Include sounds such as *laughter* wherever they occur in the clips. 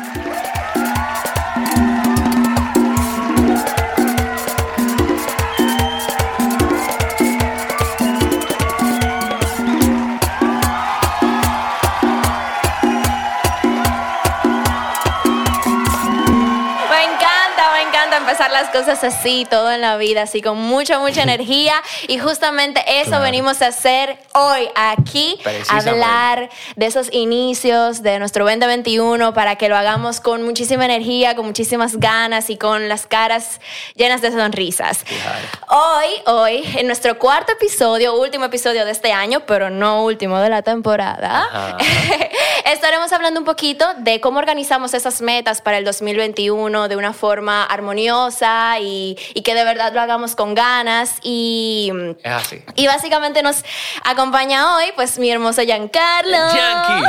Me cosas así, todo en la vida, así con mucha, mucha energía. Y justamente eso Claro. venimos a hacer hoy aquí, hablar de esos inicios de nuestro 2021 para que lo hagamos con muchísima energía, con muchísimas ganas y con las caras llenas de sonrisas. Hoy, hoy, en nuestro cuarto episodio, último episodio de este año, pero no último de la temporada, *laughs* estaremos hablando un poquito de cómo organizamos esas metas para el 2021 de una forma armoniosa y, y que de verdad lo hagamos con ganas. Y, Es así. y básicamente nos acompaña hoy pues mi hermoso Giancarlo. Yankee.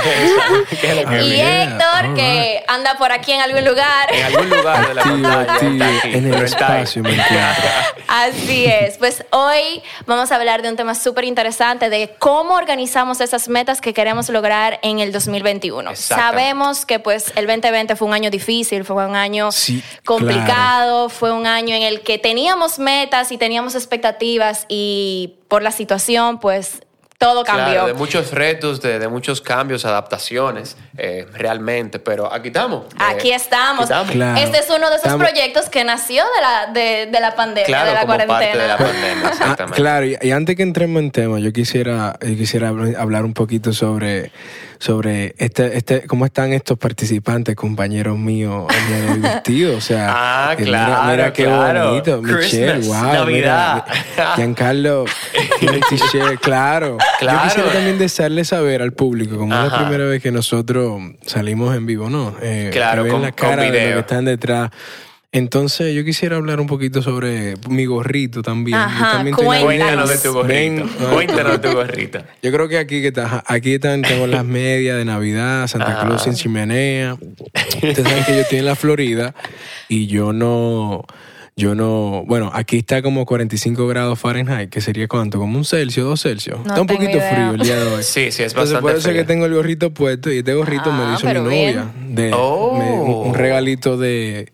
*laughs* *laughs* ¿Qué es lo que Y Héctor, que anda por aquí en algún lugar. En algún lugar de la pantalla aquí, en el espacio, me. *laughs* Así es. Pues hoy vamos a hablar de un tema súper interesante de cómo organizamos esas metas que queremos lograr en el 2021. Exactamente. Sabemos que pues el 2020 fue un año difícil, fue un año Sí, complicado, fue un año en el que teníamos metas y teníamos expectativas y por la situación pues todo cambió. Claro, de muchos retos, de, de muchos cambios, adaptaciones, eh, realmente. Pero aquí estamos. eh, Aquí estamos. aquí estamos. Claro. Este es uno de esos Estamos- proyectos que nació de la, de, de la pandemia, Claro, de la como cuarentena. parte de la *laughs* pandemia, Ah, exactamente. claro, y, y antes que entremos en tema, yo quisiera, yo quisiera habl- hablar un poquito sobre, sobre este, este, cómo están estos participantes, compañeros míos, el día de hoy vestidos. O sea, *laughs* Ah, que claro, mira, mira qué claro. bonito. Michelle, Christmas, wow. Navidad. Mira, Giancarlo, tiene un t-shirt, claro. Claro. Yo quisiera también desearle saber al público, como es la primera vez que nosotros salimos en vivo, ¿no? Eh, Claro, con- la con cara de lo video. que están detrás. Entonces, yo quisiera hablar un poquito sobre mi gorrito también. Yo Ajá, también tengo- Cuéntanos de tu gorrito. Ven, ah, Cuéntanos de tu gorrito. *laughs* Yo creo que aquí que está, aquí están, tengo las medias de Navidad, Santa Ajá. Claus sin chimenea. Ustedes saben que yo estoy en la Florida y yo no, yo no, bueno, aquí está como 45 grados Fahrenheit, que sería cuánto, como un Celsius, dos Celsius. No está un poquito idea. frío el día de hoy. *laughs* Sí, sí, es Entonces bastante por eso es frío. que tengo el gorrito puesto y este gorrito me Ah, lo hizo mi novia. De, Oh. me- un, un regalito de,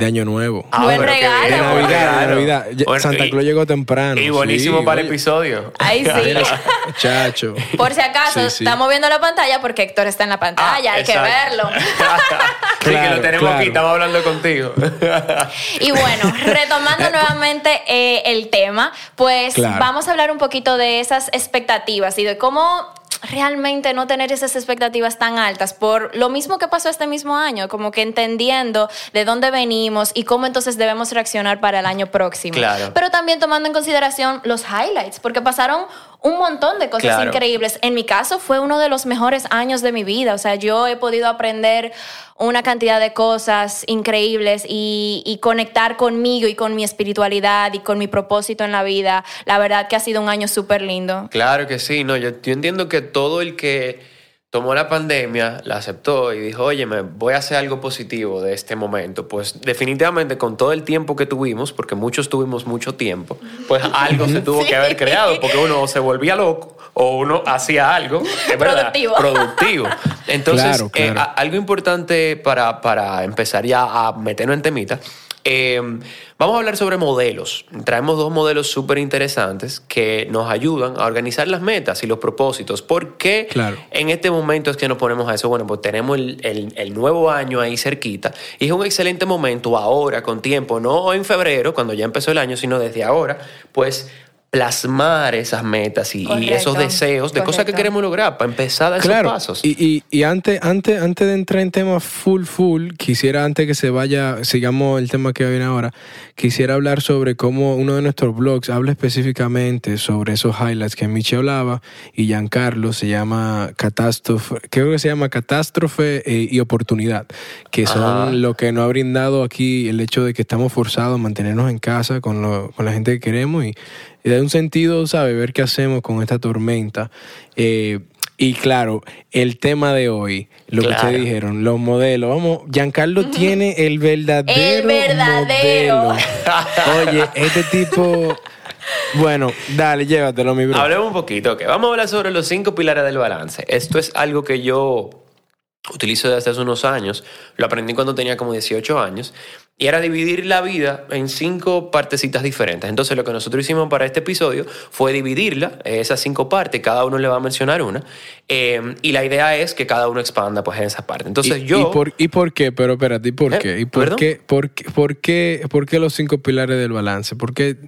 de Año Nuevo. Ah, Buen regalo. de Navidad, de. Navidad. Bueno, Santa Claus llegó temprano. Y buenísimo sí, para el episodio. Ay, *laughs* sí. Muchacho. *laughs* Por si acaso, Sí, sí. estamos viendo la pantalla porque Héctor está en la pantalla, Ah, hay que verlo. *laughs* sí, que lo tenemos claro. aquí, estamos hablando contigo. Y bueno, retomando nuevamente eh, el tema, pues Claro. vamos a hablar un poquito de esas expectativas y de cómo realmente no tener esas expectativas tan altas por lo mismo que pasó este mismo año, como que entendiendo de dónde venimos y cómo entonces debemos reaccionar para el año próximo. Claro. Pero también tomando en consideración los highlights, porque pasaron un montón de cosas Claro. increíbles. En mi caso fue uno de los mejores años de mi vida, o sea, yo he podido aprender una cantidad de cosas increíbles y, y conectar conmigo y con mi espiritualidad y con mi propósito en la vida. La verdad que ha sido un año súper lindo. Claro que sí, no, yo, yo entiendo que todo el que tomó la pandemia, la aceptó y dijo, oye, me voy a hacer algo positivo de este momento, pues definitivamente con todo el tiempo que tuvimos, porque muchos tuvimos mucho tiempo, pues algo se tuvo que haber creado, porque uno se volvía loco o uno hacía algo es verdad, Productivo. productivo. Entonces, Claro, eh, claro. algo importante para, para empezar ya a meternos en temita. Eh, vamos a hablar sobre modelos. Traemos dos modelos súper interesantes que nos ayudan a organizar las metas y los propósitos. ¿Por qué Claro. en este momento es que nos ponemos a eso? Bueno, pues tenemos el, el- el nuevo año ahí cerquita y es un excelente momento ahora, con tiempo, no en febrero, cuando ya empezó el año, sino desde ahora, pues plasmar esas metas y, y Correcto, esos deseos de cosas que correcto. queremos lograr para empezar a dar esos Claro, pasos. y, y, y antes, antes, antes de entrar en tema full, full, quisiera, antes que se vaya, sigamos el tema que viene ahora, quisiera hablar sobre cómo uno de nuestros blogs habla específicamente sobre esos highlights que Michi hablaba y Giancarlo se llama Catástrofe, creo que se llama Catástrofe eh, y Oportunidad, que son Ajá. lo que nos ha brindado aquí el hecho de que estamos forzados a mantenernos en casa con, lo- con la gente que queremos y, y da un sentido, ¿sabes? Ver qué hacemos con esta tormenta. Eh, y claro, el tema de hoy, lo que ustedes dijeron, los modelos. Vamos, Giancarlo tiene el verdadero. El verdadero. modelo. Oye, este tipo. Bueno, dale, llévatelo, mi bro. Hablemos un poquito, ok. Vamos a hablar sobre los cinco pilares del balance. Esto es algo que yo utilizo desde hace unos años, lo aprendí cuando tenía como 18 años, y era dividir la vida en cinco partecitas diferentes. Entonces lo que nosotros hicimos para este episodio fue dividirla, eh, esas cinco partes, cada uno le va a mencionar una, eh, y la idea es que cada uno expanda pues en esa parte. Entonces ¿Y, yo... ¿y por, ¿Y por qué? Pero espérate, ¿y por ¿Eh? qué? ¿Y por ¿Perdón? qué, por, qué, por, qué, por qué los cinco pilares del balance? ¿Por qué?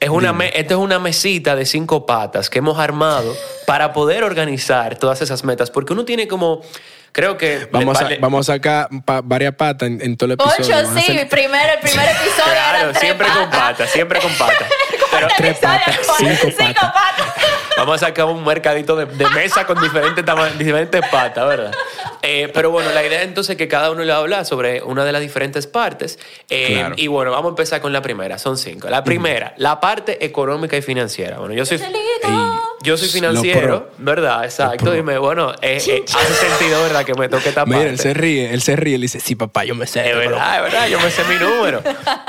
Es una me- esta es una mesita de cinco patas que hemos armado para poder organizar todas esas metas, porque uno tiene como, creo que... Vamos a, vamos a sacar pa- varias patas en, en todo el Ocho, episodio. Vamos a sí, hacer- primero, el primer episodio Claro, siempre con patas, siempre con patas. *laughs* Pero Tres patas, cinco patas. vamos a sacar un mercadito de, de mesa con diferentes, diferentes patas, ¿verdad? Eh, pero bueno, la idea entonces es que cada uno le va a hablar sobre una de las diferentes partes. Eh, Claro. Y bueno, vamos a empezar con la primera, son cinco. La primera, la parte económica y financiera. Bueno, yo soy... Yo soy financiero. ¿verdad? Exacto. Dime, bueno, eh, eh, hace sentido, ¿verdad? Que me toque esta Mira, él se ríe, él se ríe, él dice, sí, papá, yo me sé. Es verdad, es verdad, yo me sé mi número.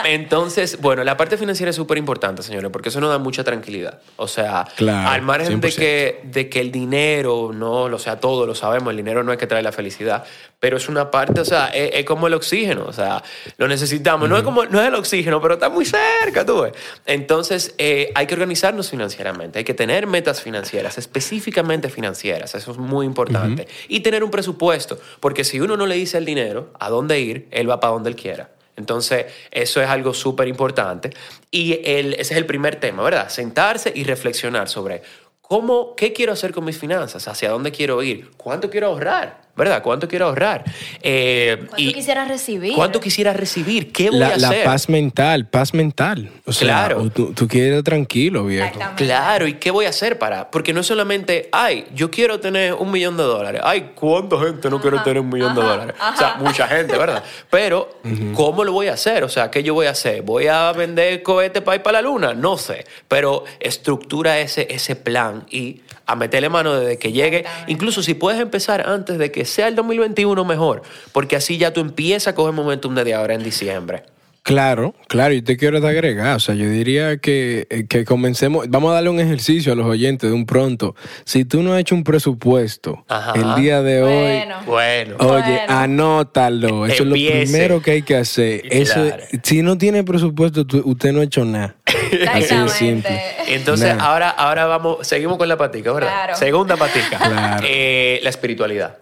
Entonces, bueno, la parte financiera es súper importante, señores, porque eso nos da mucha tranquilidad. O sea, Claro, al margen de 100%. que, de que el dinero, no, o sea, todo lo sabemos, el dinero no es que trae la felicidad, pero es una parte, o sea, es, es como el oxígeno, o sea, lo necesitamos. No es como, no es el oxígeno, pero está muy cerca, tú ves. Entonces, eh, hay que organizarnos financieramente, hay que tener metas financieras, específicamente financieras, eso es muy importante. Y tener un presupuesto, porque si uno no le dice al dinero a dónde ir, él va para donde él quiera. Entonces, eso es algo súper importante. Y el- ese es el primer tema, ¿verdad? Sentarse y reflexionar sobre cómo, qué quiero hacer con mis finanzas, hacia dónde quiero ir, cuánto quiero ahorrar, ¿verdad? ¿Cuánto quiero ahorrar? Eh, ¿Cuánto y quisieras recibir? ¿Cuánto quisiera recibir? ¿Qué voy La, a la hacer? paz mental, paz mental. O sea, Claro. o tú, tú quieres ir tranquilo, viejo. Claro, ¿y qué voy a hacer para? Porque no es solamente, ay, yo quiero tener un millón de dólares. Ay, ¿cuánta gente no quiere tener un millón de ajá, dólares? O sea, mucha gente, ¿verdad? Pero, ¿cómo lo voy a hacer? O sea, ¿qué yo voy a hacer? ¿Voy a vender cohetes para ir para la luna? No sé. Pero estructura ese, ese plan y a meterle mano desde que llegue. Incluso si puedes empezar antes de que sea el 2021 mejor, porque así ya tú empiezas a coger momentum desde ahora en diciembre. Claro, claro, y te quiero agregar, o sea, yo diría que, eh, que comencemos, vamos a darle un ejercicio a los oyentes de un pronto. Si tú no has hecho un presupuesto Ajá. el día de hoy, Bueno. Oye, Bueno. anótalo. Eso Empiece. es lo primero que hay que hacer. Eso, Claro. si no tiene presupuesto, tú- usted no ha hecho nada. *laughs* Así de simple. Entonces, Nah. ahora, ahora vamos, seguimos con la patica, ¿verdad? Claro. Segunda patica. Claro. Eh, la espiritualidad.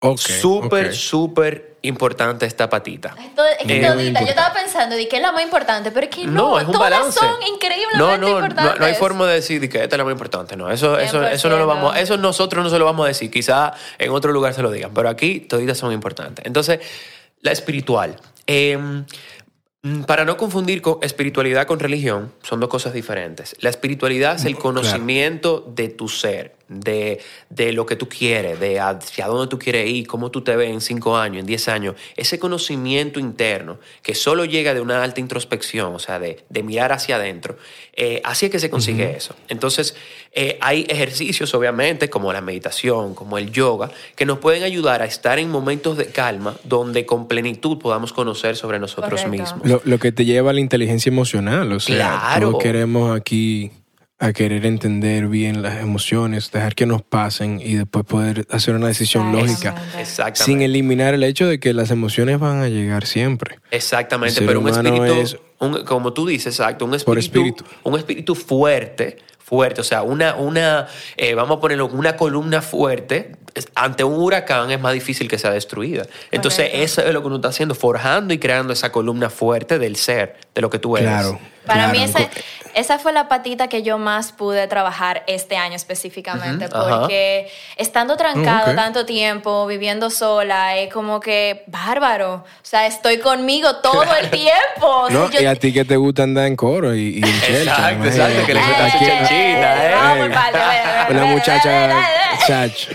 Ok, súper, súper importante esta patita. Esto, es que Eh, todita, yo estaba pensando de que es la más importante, pero es que no, No, es un todas balance. son increíblemente no, no, importantes. No, no hay forma de decir de que esta es la más importante. No, eso, eso, eso no lo 100%. vamos, eso nosotros no se lo vamos a decir. Quizá en otro lugar se lo digan, pero aquí toditas son importantes. Entonces, la espiritual. Eh, mm, para no confundir con espiritualidad con religión, son dos cosas diferentes. La espiritualidad es el Claro. conocimiento de tu ser, de, de lo que tú quieres, de hacia dónde tú quieres ir, cómo tú te ves en cinco años, en diez años. Ese conocimiento interno que solo llega de una alta introspección, o sea, de, de mirar hacia adentro. eh, así es que se consigue eso. Entonces, eh, hay ejercicios, obviamente, como la meditación, como el yoga, que nos pueden ayudar a estar en momentos de calma donde con plenitud podamos conocer sobre nosotros Correcto. mismos. Lo, lo que te lleva a la inteligencia emocional. O sea, Claro. todos queremos aquí a querer entender bien las emociones, dejar que nos pasen y después poder hacer una decisión lógica. Exactamente. Sin eliminar el hecho de que las emociones van a llegar siempre. Exactamente, pero un espíritu, es- un- como tú dices, exacto, un Por espíritu, espíritu. un espíritu fuerte, fuerte, o sea, una, una eh, vamos a ponerlo, una columna fuerte, ante un huracán es más difícil que sea destruida. Entonces, Correcto. eso es lo que uno está haciendo, forjando y creando esa columna fuerte del ser, de lo que tú eres. Claro. Para claro. mí esa, esa fue la patita que yo más pude trabajar este año específicamente, porque estando trancado tanto tiempo, viviendo sola, es como que bárbaro. O sea, estoy conmigo todo el tiempo. O sea, No, yo- y a ti que te gusta andar en coro y, y en chelcha, Exacto, exacto, que le gusta ¿eh? Vamos Una muchacha chacho.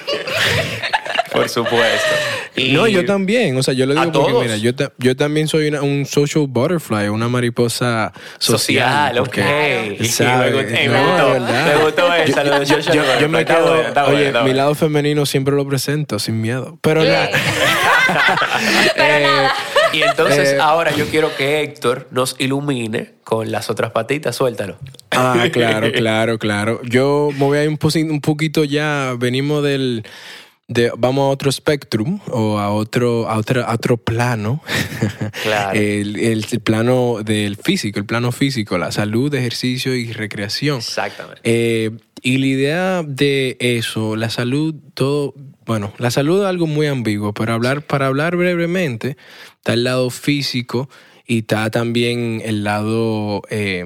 Por supuesto. Y- No, yo también. O sea, yo le ¿A digo porque, todos? mira, yo, ta- yo también soy una- un social butterfly, una mariposa social. Social, ok. porque, Y ¿sabes? Me gustó, eh, No, me gustó, me gustó esa, lo de Yo, yo- yo me quedo, bueno, oye, mi bueno. lado femenino siempre lo presento sin miedo. Pero nada. *laughs* Pero Eh, nada. Y entonces Eh, ahora yo quiero que Héctor nos ilumine con las otras patitas, suéltalo. Ah, claro, *laughs* claro, claro. Yo me voy a ir un poquito ya, venimos del, de, vamos a otro spectrum o a otro, a otro, a otro plano. *laughs* Claro. el, el- el plano del físico, el plano físico, la salud, ejercicio y recreación. Exactamente. Eh, y la idea de eso, la salud, todo, bueno, la salud es algo muy ambiguo, pero hablar, para hablar brevemente, está el lado físico y está también el lado eh,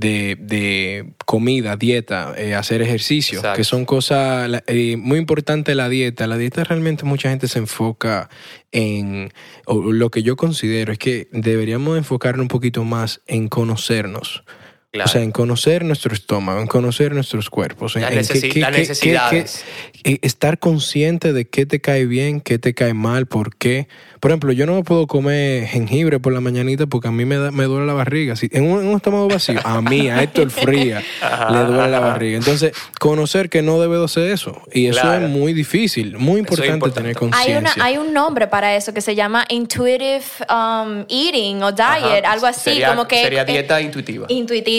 de, de comida, dieta, eh, hacer ejercicio, Exacto. que son cosas eh, muy importantes la dieta. La dieta realmente mucha gente se enfoca en, o lo que yo considero es que deberíamos enfocarnos un poquito más en conocernos. Claro. O sea, en conocer nuestro estómago, en conocer nuestros cuerpos. en- en necesi- las necesidades. qué- eh, estar consciente de qué te cae bien, qué te cae mal, por qué. Por ejemplo, yo no me puedo comer jengibre por la mañanita porque a mí me, da- me duele la barriga. Si, en, un, en un estómago vacío, a mí, a Héctor Fría, le duele la barriga. Entonces, conocer que no debo de hacer eso. Y eso Claro. es muy difícil, muy Eso es importante, importante. tener Hay, conciencia. hay un nombre para eso que se llama intuitive um, eating o diet, Ajá. algo así, Sería- como que... Sería eh, dieta intuitiva.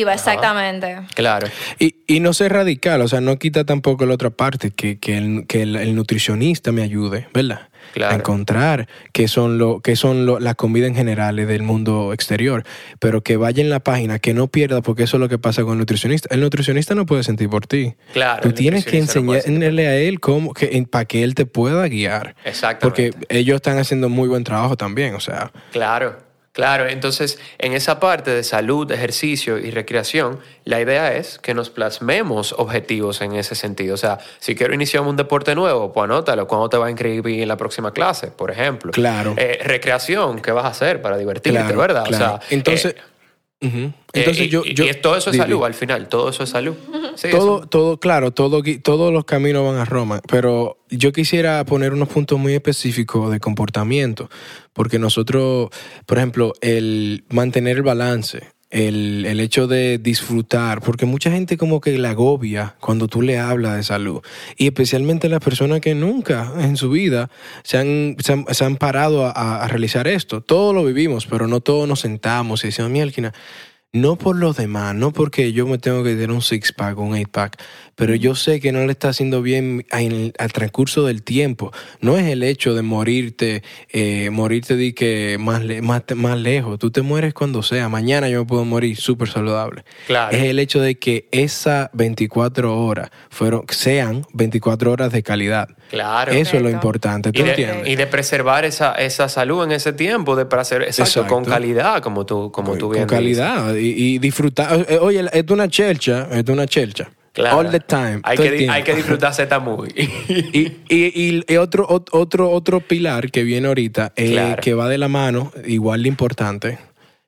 Exactamente. Claro. Y, y no ser radical, o sea, no quita tampoco la otra parte, que, que, el, que el- el nutricionista me ayude, ¿verdad? Claro. A encontrar qué son, lo, qué son lo, la comida en general del mundo exterior, pero que vaya en la página, que no pierda, porque eso es lo que pasa con el nutricionista. El nutricionista no puede sentir por ti. Claro, Tú tienes que enseñarle a él cómo, que, para que él te pueda guiar. Exactamente. Porque ellos están haciendo muy buen trabajo también, o sea. Claro, claro. Entonces, en esa parte de salud, ejercicio y recreación, la idea es que nos plasmemos objetivos en ese sentido. O sea, si quiero iniciar un deporte nuevo, pues anótalo. ¿Cuándo te va a inscribir en la próxima clase, por ejemplo? Claro. Eh, recreación, ¿qué vas a hacer para divertirte, Claro, verdad? claro. O sea, Entonces, eh, eh, Entonces y- yo, y- yo y todo eso es salud al final, todo eso es salud. Sí, todo, eso- todo, claro, todo, todos los caminos van a Roma, pero yo quisiera poner unos puntos muy específicos de comportamiento, porque nosotros, por ejemplo, el mantener el balance, el, el hecho de disfrutar, porque mucha gente como que la agobia cuando tú le hablas de salud, y especialmente las personas que nunca en su vida se han, se han, parado a, realizar esto. Todos lo vivimos, pero no todos nos sentamos y decimos, Mielkina, no por los demás, no porque yo me tengo que tener un six pack o un eight pack, pero yo sé que no le está haciendo bien en- al transcurso del tiempo. No es el hecho de morirte, eh, morirte de que más, le- más, más lejos. Tú te mueres cuando sea. Mañana yo me puedo morir súper saludable. Claro. Es el hecho de que esas 24 horas fueron, sean 24 horas de calidad. Claro. Eso es lo importante. ¿Tú Y de, entiendes? y de preservar esa, esa salud en ese tiempo, de para hacer exacto, Exacto. con calidad, como tú, como tú con bien calidad y, y disfrutar. Eh, Oye, es una chelcha, es una chelcha. Claro. All the time. Hay que, hay que disfrutar Z Movie. *laughs* Y, y- y- y otro, ot- otro, otro pilar que viene ahorita, eh, Claro. que va de la mano, igual de importante,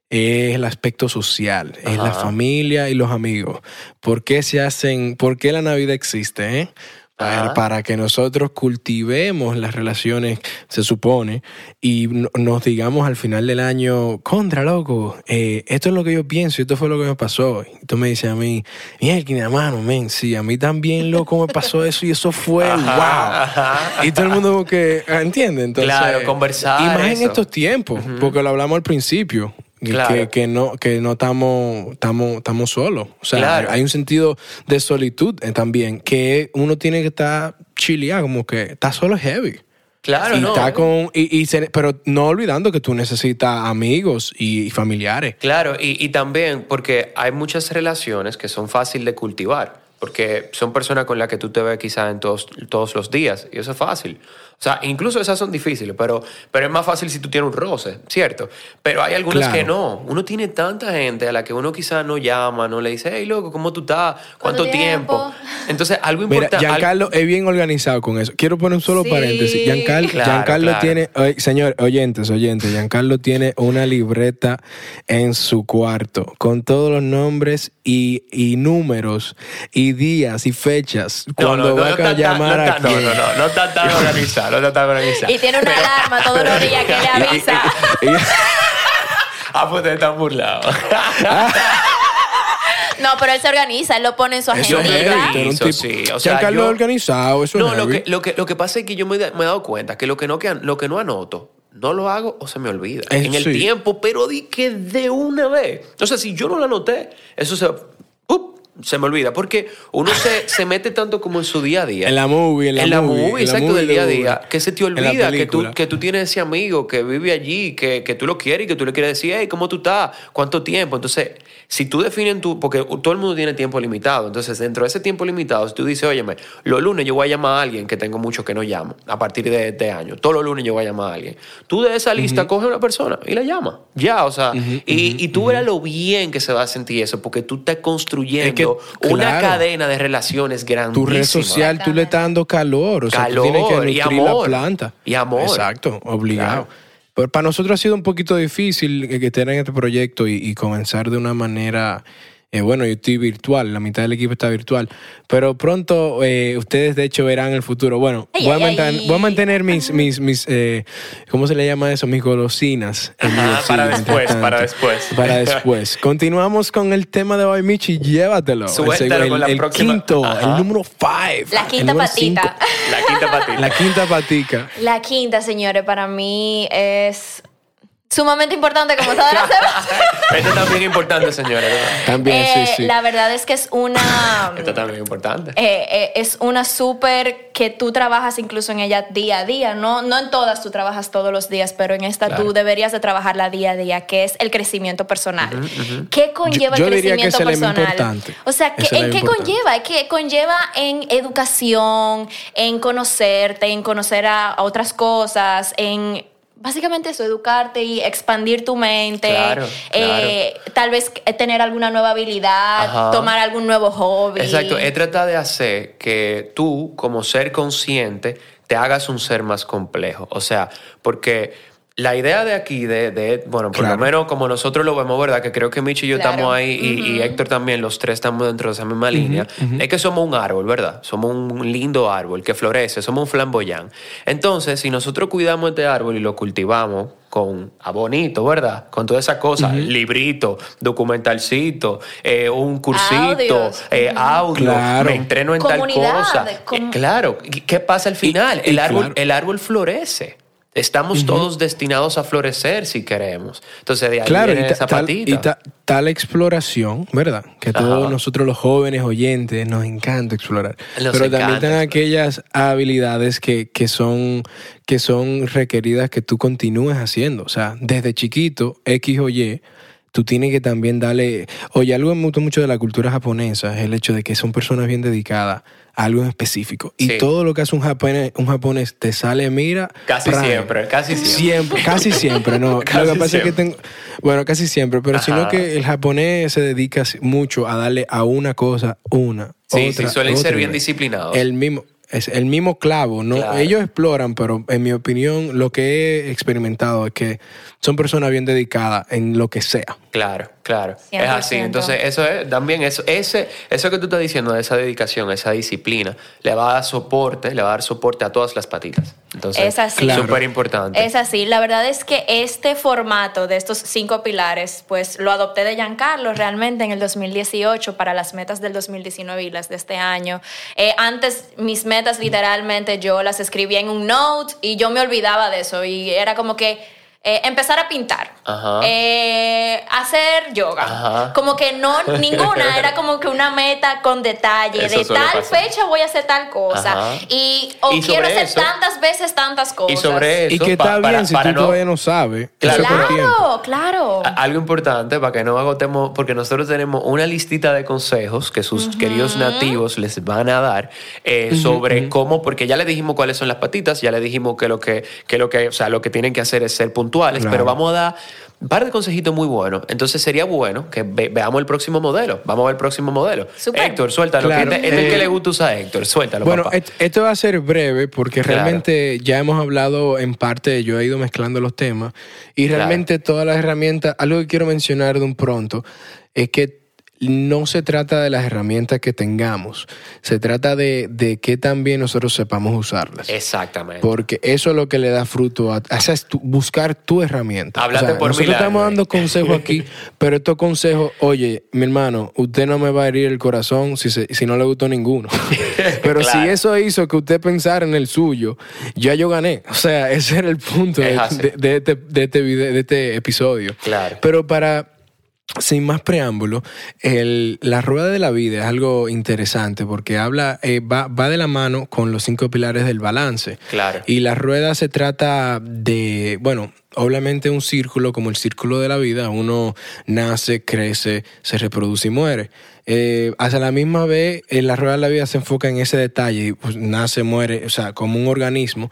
es el aspecto social, es la familia y los amigos. ¿Por qué se hacen, por qué la Navidad existe? eh? Para, Ajá. para que nosotros cultivemos las relaciones, se supone, y no- nos digamos al final del año, contra, loco, eh, esto es lo que yo pienso, esto fue lo que me pasó. Y tú me dices a mí, mierda, hermano, men, sí, a mí también, loco, me pasó eso y eso fue, Ajá, wow. ajá. Y todo el mundo como que, ¿entiende? Entonces, Claro, conversar Y más en estos tiempos, porque lo hablamos al principio. Claro. Que, que no que no estamos estamos estamos solos o sea Claro. hay un sentido de solitud eh, también que uno tiene que estar chileado como que está solo heavy Claro, y no. está con y, y se- pero no olvidando que tú necesitas amigos y, y familiares Claro, y, y también porque hay muchas relaciones que son fáciles de cultivar, porque son personas con las que tú te ves quizás en todos, todos los días, y eso es fácil. O sea, incluso esas son difíciles, pero, pero es más fácil si tú tienes un roce, ¿cierto? Pero hay algunas Claro. que no. Uno tiene tanta gente a la que uno quizás no llama, no le dice, hey, loco, ¿cómo tú estás? ¿Cuánto ¿Cuánto tiempo? tiempo? Entonces, algo Mira, importante... Giancarlo es bien organizado con eso. Quiero poner un solo Sí. paréntesis. Giancarlo, Claro, Giancarlo claro. tiene, oye, señor, oyentes, oyentes, Giancarlo tiene una libreta en su cuarto con todos los nombres y, y números y días y fechas cuando va a llamar no a no, quién. no, no, no está tan *laughs* organizado, no. Y tiene una alarma todos los días que le *laughs* avisa. Y- *laughs* Ah, pues te están burlados. No, pero él se organiza, él lo pone en su es agenda. Eso tipo- sí, o sea, Giancarlo yo- es organizado, eso No, es lo que, lo, que, lo que pasa es que yo me, he da- me he dado cuenta que lo que no, que, lo que no anoto, no lo hago o se me olvida. Eh, en el sí. tiempo, pero di que de una vez. Entonces, si yo no lo anoté, eso se... se me olvida. Porque uno se, se mete tanto como en su día a día. En la movie, en la, en la movie, movie, en la exacto, movie del día a día. Que se te olvida que tú, que tú tienes ese amigo que vive allí, que, que tú lo quieres y que tú le quieres decir, hey, ¿cómo tú estás? ¿Cuánto tiempo? Entonces, si tú defines tu... Porque todo el mundo tiene tiempo limitado. Entonces, dentro de ese tiempo limitado, si tú dices, óyeme, los lunes yo voy a llamar a alguien que tengo mucho que no llamo, a partir de este año. Todos los lunes yo voy a llamar a alguien. Tú de esa lista coges a una persona y la llamas. Ya, o sea, y, y tú verás lo bien que se va a sentir eso, porque tú estás construyendo Es que, una claro. cadena de relaciones grandísima. Tu red social, tú le estás dando calor. O sea, tú tienes que Calor y nutrir amor. la planta. Y amor. Exacto, obligado. Claro. Pero para nosotros ha sido un poquito difícil que tener este proyecto y comenzar de una manera. Eh, bueno, yo estoy virtual, la mitad del equipo está virtual, pero pronto eh, ustedes de hecho verán el futuro. Bueno, Ay, voy, a ay, mantener, ay. voy a mantener mis, mis, mis eh, ¿cómo se le llama eso? Mis golosinas. Ajá, para después, tanto. para después. Para *laughs* después. Continuamos con el tema de hoy, Michi, llévatelo. El Suéltalo seg- con la el próxima. quinto, Ajá. el número 5. La quinta patita. La quinta patita. La quinta patica. La quinta, señores, para mí es sumamente importante, como saben hacer. *laughs* Esto también es importante, señores. También, Eh, sí, sí. La verdad es que es una... *laughs* Esto también es importante. eh, eh, es una súper que tú trabajas incluso en ella día a día. No, no en todas tú trabajas todos los días, pero en esta Claro. tú deberías de trabajarla día a día, que es el crecimiento personal. ¿Qué conlleva Yo- yo el diría que crecimiento es el personal? importante. O sea, ¿qué- ¿en qué importante. conlleva? ¿Qué conlleva en educación, en conocerte, en conocer a, a otras cosas, en... Básicamente eso, educarte y expandir tu mente, Claro, eh, tal vez eh, tener alguna nueva habilidad, Ajá. tomar algún nuevo hobby. Exacto, es tratar de hacer que tú, como ser consciente, te hagas un ser más complejo. O sea, porque la idea de aquí, de, de- bueno, por Claro. lo menos como nosotros lo vemos, ¿verdad? Que creo que Michi y yo Claro. estamos ahí y, y Héctor también, los tres estamos dentro de esa misma línea. Es que somos un árbol, ¿verdad? Somos un lindo árbol que florece, somos un flamboyán. Entonces, si nosotros cuidamos este árbol y lo cultivamos con a bonito, ¿verdad? Con todas esas cosas, librito, documentalcito, eh, un cursito, eh, audio, Claro. me entreno en Comunidad, tal cosa. com- Eh, claro, ¿y ¿qué pasa al final? y el, árbol, claro. el árbol florece. Estamos todos destinados a florecer si queremos. Entonces de ahí Claro, y, viene ta- esa tal, patita. y ta- tal exploración, ¿verdad? Que todos nosotros los jóvenes oyentes nos encanta explorar. Nos Pero encanta también están aquellas habilidades que, que, son, que son requeridas que tú continúes haciendo. O sea, desde chiquito, X o Y, tú tienes que también darle... Oye, algo que me gusta mucho de la cultura japonesa es el hecho de que son personas bien dedicadas a algo en específico. Y Sí. todo lo que hace un japonés, un japonés te sale, mira... Casi prime. siempre, casi siempre. Siempre, casi siempre, no. Casi *laughs* lo que pasa es que tengo, bueno, casi siempre, pero sino Ajá. que el japonés se dedica mucho a darle a una cosa una. Sí, otra, sí, suelen otra, ser bien disciplinados. El mismo, es el mismo clavo, ¿no? Claro. Ellos exploran, pero en mi opinión, lo que he experimentado es que son personas bien dedicadas en lo que sea. Claro, claro. Es 100%. así. Entonces, eso es también eso, ese, eso que tú estás diciendo de esa dedicación, esa disciplina, le va a dar soporte, le va a dar soporte a todas las patitas. Entonces, Es así. Claro. súper importante. Es así. La verdad es que este formato de estos cinco pilares, pues lo adopté de Giancarlo realmente en el 2018 para las metas del 2019 y las de este año. Eh, antes, mis metas literalmente yo las escribía en un note y yo me olvidaba de eso y era como que eh, empezar a pintar, Ajá. eh, hacer yoga. Ajá. Como que no, *laughs* ninguna era como que una meta con detalle. Eso de tal pasar. fecha voy a hacer tal cosa. Ajá. Y o Y quiero hacer eso- tantas veces tantas cosas. Y sobre eso, y que pa- está para- bien si para tú no- todavía no sabes. Claro. Claro, Algo importante para que no agotemos, porque nosotros tenemos una listita de consejos que sus queridos nativos les van a dar eh, sobre cómo, porque ya le dijimos cuáles son las patitas, ya le dijimos que lo que, que lo que, o sea, lo que tienen que hacer es ser puntuales, Claro. pero vamos a dar un par de consejitos muy buenos. Entonces sería bueno que ve- veamos el próximo modelo. Vamos a ver el próximo modelo. Héctor, suéltalo. Claro. que Este, este es el que Eh, le gusta usar a Héctor. Suéltalo, Bueno, papá. esto va a ser breve porque Claro. realmente ya hemos hablado en parte, yo he ido mezclando los temas y Claro. realmente todas las herramientas, algo que quiero mencionar de un pronto es que no se trata de las herramientas que tengamos, se trata de, de que también nosotros sepamos usarlas. Exactamente. Porque eso es lo que le da fruto a, a esa es tu- buscar tu herramienta. Háblate por nosotros milagro, estamos eh. dando consejos aquí, *laughs* pero estos consejos, oye, mi hermano, usted no me va a herir el corazón si, se- si no le gustó ninguno. *laughs* pero Claro. si eso hizo que usted pensara en el suyo, ya yo gané. O sea, *laughs* ese era el punto Es de, así. de- de este, de este video- de este episodio. Claro. Pero para sin más preámbulo, el- la rueda de la vida es algo interesante porque habla, eh, va, va de la mano con los cinco pilares del balance. Claro. Y la rueda se trata de, bueno, obviamente un círculo como el círculo de la vida. Uno nace, crece, se reproduce y muere. Eh, hasta la misma vez, en la rueda de la vida se enfoca en ese detalle, pues, nace, muere, o sea, como un organismo.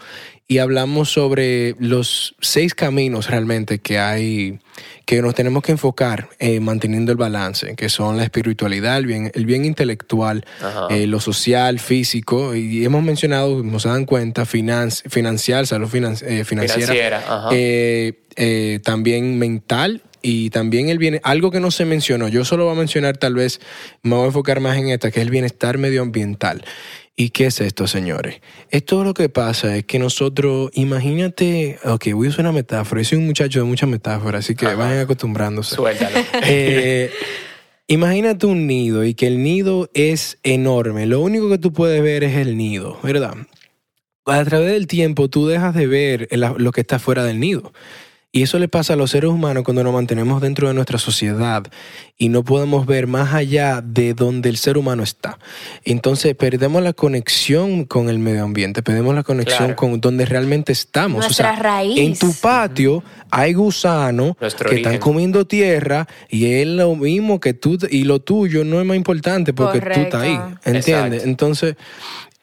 Y hablamos sobre los seis caminos realmente que hay, que nos tenemos que enfocar eh, manteniendo el balance, que son la espiritualidad, el bien, el bien intelectual, eh, lo social, físico, y hemos mencionado, como se dan cuenta, financi- financiar, salud finan- eh, financiera, Financiera, eh, eh, también mental y también el bien, algo que no se mencionó, yo solo voy a mencionar tal vez, me voy a enfocar más en esta, que es el bienestar medioambiental. ¿Y qué es esto, señores? Esto lo que pasa es que nosotros, imagínate, ok, voy a usar una metáfora, yo soy un muchacho de muchas metáforas, así que Ajá. vayan acostumbrándose. Suéltalo. *laughs* Eh, imagínate un nido y que el nido es enorme. Lo único que tú puedes ver es el nido, ¿verdad? A través del tiempo tú dejas de ver lo que está fuera del nido. Y eso le pasa a los seres humanos cuando nos mantenemos dentro de nuestra sociedad y no podemos ver más allá de donde el ser humano está. Entonces perdemos la conexión con el medio ambiente, perdemos la conexión Claro. con donde realmente estamos. Nuestra raíz. En tu patio hay gusanos Nuestro que origen. están comiendo tierra y es lo mismo que tú y lo tuyo no es más importante porque tú estás ahí, Correcto. ¿entiendes? Exacto. Entonces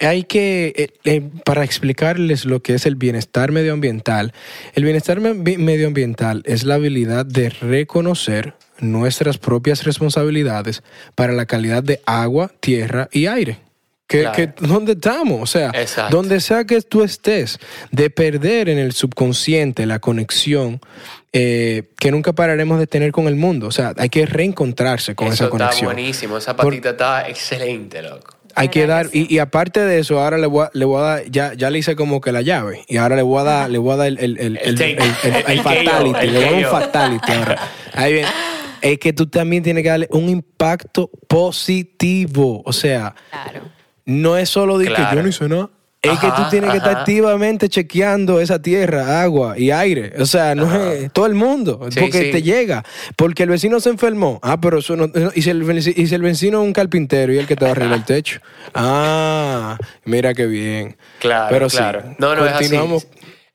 hay que, eh, eh, para explicarles lo que es el bienestar medioambiental, el bienestar me- bi- medioambiental es la habilidad de reconocer nuestras propias responsabilidades para la calidad de agua, tierra y aire. Que, Claro. que- ¿Dónde estamos? O sea, Exacto. donde sea que tú estés, de perder en el subconsciente la conexión eh, que nunca pararemos de tener con el mundo. O sea, hay que reencontrarse con Eso esa está conexión. buenísimo. Esa Por- patita está excelente, loco. Hay que ¿Verdad dar, que y, y aparte de eso, ahora le voy a, le voy a dar, ya, ya le hice como que la llave, y ahora le voy a dar, le voy a dar el, el, el, el, El take. el- el- el El KO, fatality, el le voy a dar un fatality ahora. Ahí bien. Es que tú también tienes que darle un impacto positivo. O sea, Claro. no es solo de que Claro. yo no hice nada. Es que tú Ajá, tienes que estar activamente chequeando esa tierra, agua y aire. O sea, no es todo el mundo, Sí, porque sí. te llega. Porque el vecino se enfermó. Ah, pero eso no. ¿Y si el, veci- y si el vecino es un carpintero y el que te va a arreglar el techo? Ah, mira qué bien. Claro, pero claro. Sí, no, no es así.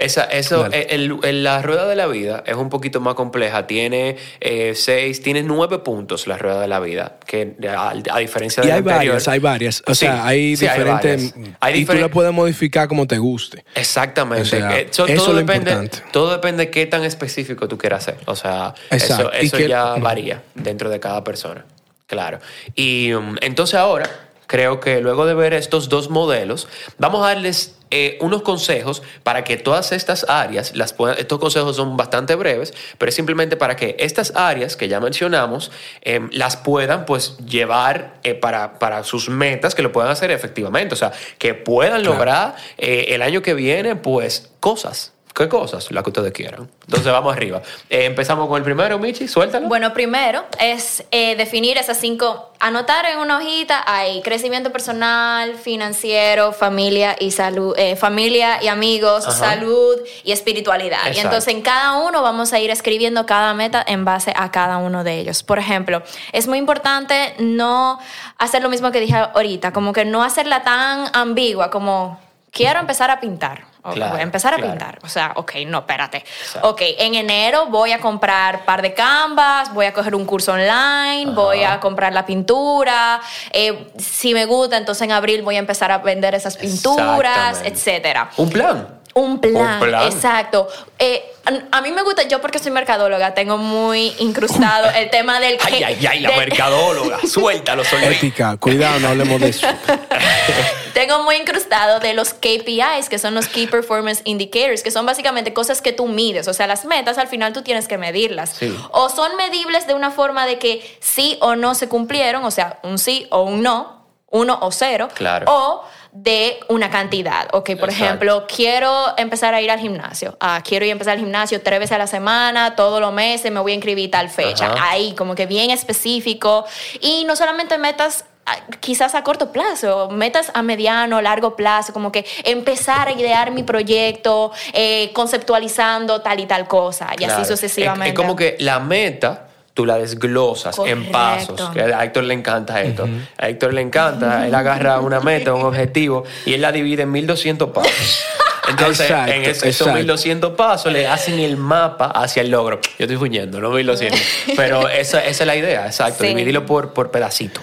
Esa, eso, Dale. el- el- la rueda de la vida es un poquito más compleja. Tiene eh, seis, tiene nueve puntos la rueda de la vida, que a, a diferencia de Y la hay anterior- varias, hay varias. O Sí, sea, hay sí, diferentes. Hay y tú la puedes modificar como te guste. Exactamente. O sea, Eh, so- eso todo, depende, importante. todo depende de qué tan específico tú quieras hacer. O sea, Exacto. eso, eso que- ya varía dentro de cada persona. Claro. Y um, entonces ahora, creo que luego de ver estos dos modelos, vamos a darles eh, unos consejos para que todas estas áreas, las puedan- estos consejos son bastante breves, pero es simplemente para que estas áreas que ya mencionamos em, las puedan pues llevar eh, para, para sus metas, que lo puedan hacer efectivamente, o sea, que puedan Claro. lograr eh, el año que viene pues cosas. ¿Qué cosas? Las que ustedes quieran. Entonces vamos arriba. Eh, empezamos con el primero, Michi, suéltalo. Bueno, primero es eh, definir esas cinco, anotar en una hojita, hay crecimiento personal, financiero, familia y salud, eh, familia y amigos, Ajá. salud y espiritualidad. Y Exacto. entonces en cada uno vamos a ir escribiendo cada meta en base a cada uno de ellos. Por ejemplo, es muy importante no hacer lo mismo que dije ahorita, como que no hacerla tan ambigua como quiero empezar a pintar. Claro, voy a empezar a claro. pintar. O sea, ok, no, espérate. Exacto. Ok, en enero voy a comprar par de canvas, voy a coger un curso online, voy a comprar la pintura. eh, si me gusta, entonces en abril voy a empezar a vender esas pinturas, etcétera. Un plan. Un plan, Un plan. exacto. Eh, a, a mí me gusta, yo porque soy mercadóloga, tengo muy incrustado el tema del... Ay, ay, ay, la mercadóloga. *laughs* Suéltalo, Solvay. Ética, cuidado, no hablemos de eso. *laughs* Tengo muy incrustado de los KPIs, que son los Key Performance Indicators, que son básicamente cosas que tú mides. O sea, las metas al final tú tienes que medirlas. Sí. O son medibles de una forma de que sí o no se cumplieron, o sea, un sí o un no, uno o cero. Claro. O de una cantidad. Ok, por Exacto. ejemplo, quiero empezar a ir al gimnasio. Ah, quiero ir a empezar al gimnasio tres veces a la semana, todos los meses, me voy a inscribir tal fecha. Ajá. Ahí, como que bien específico. Y no solamente metas ah, quizás a corto plazo, metas a mediano, largo plazo, como que empezar a idear mi proyecto, eh, conceptualizando tal y tal cosa, y Claro. así Es- sucesivamente. Es, como que la meta tú la desglosas en pasos. Que a Héctor le encanta esto. A Héctor le encanta, él agarra una meta, un objetivo y él la divide en 1200 pasos. *laughs* Entonces, Exacto, en esos, exacto. 1200 pasos le hacen el mapa hacia el logro. Yo estoy fuñendo, no 1200. *laughs* Pero esa, esa es la idea, exacto. Sí. Dividirlo por, por pedacito.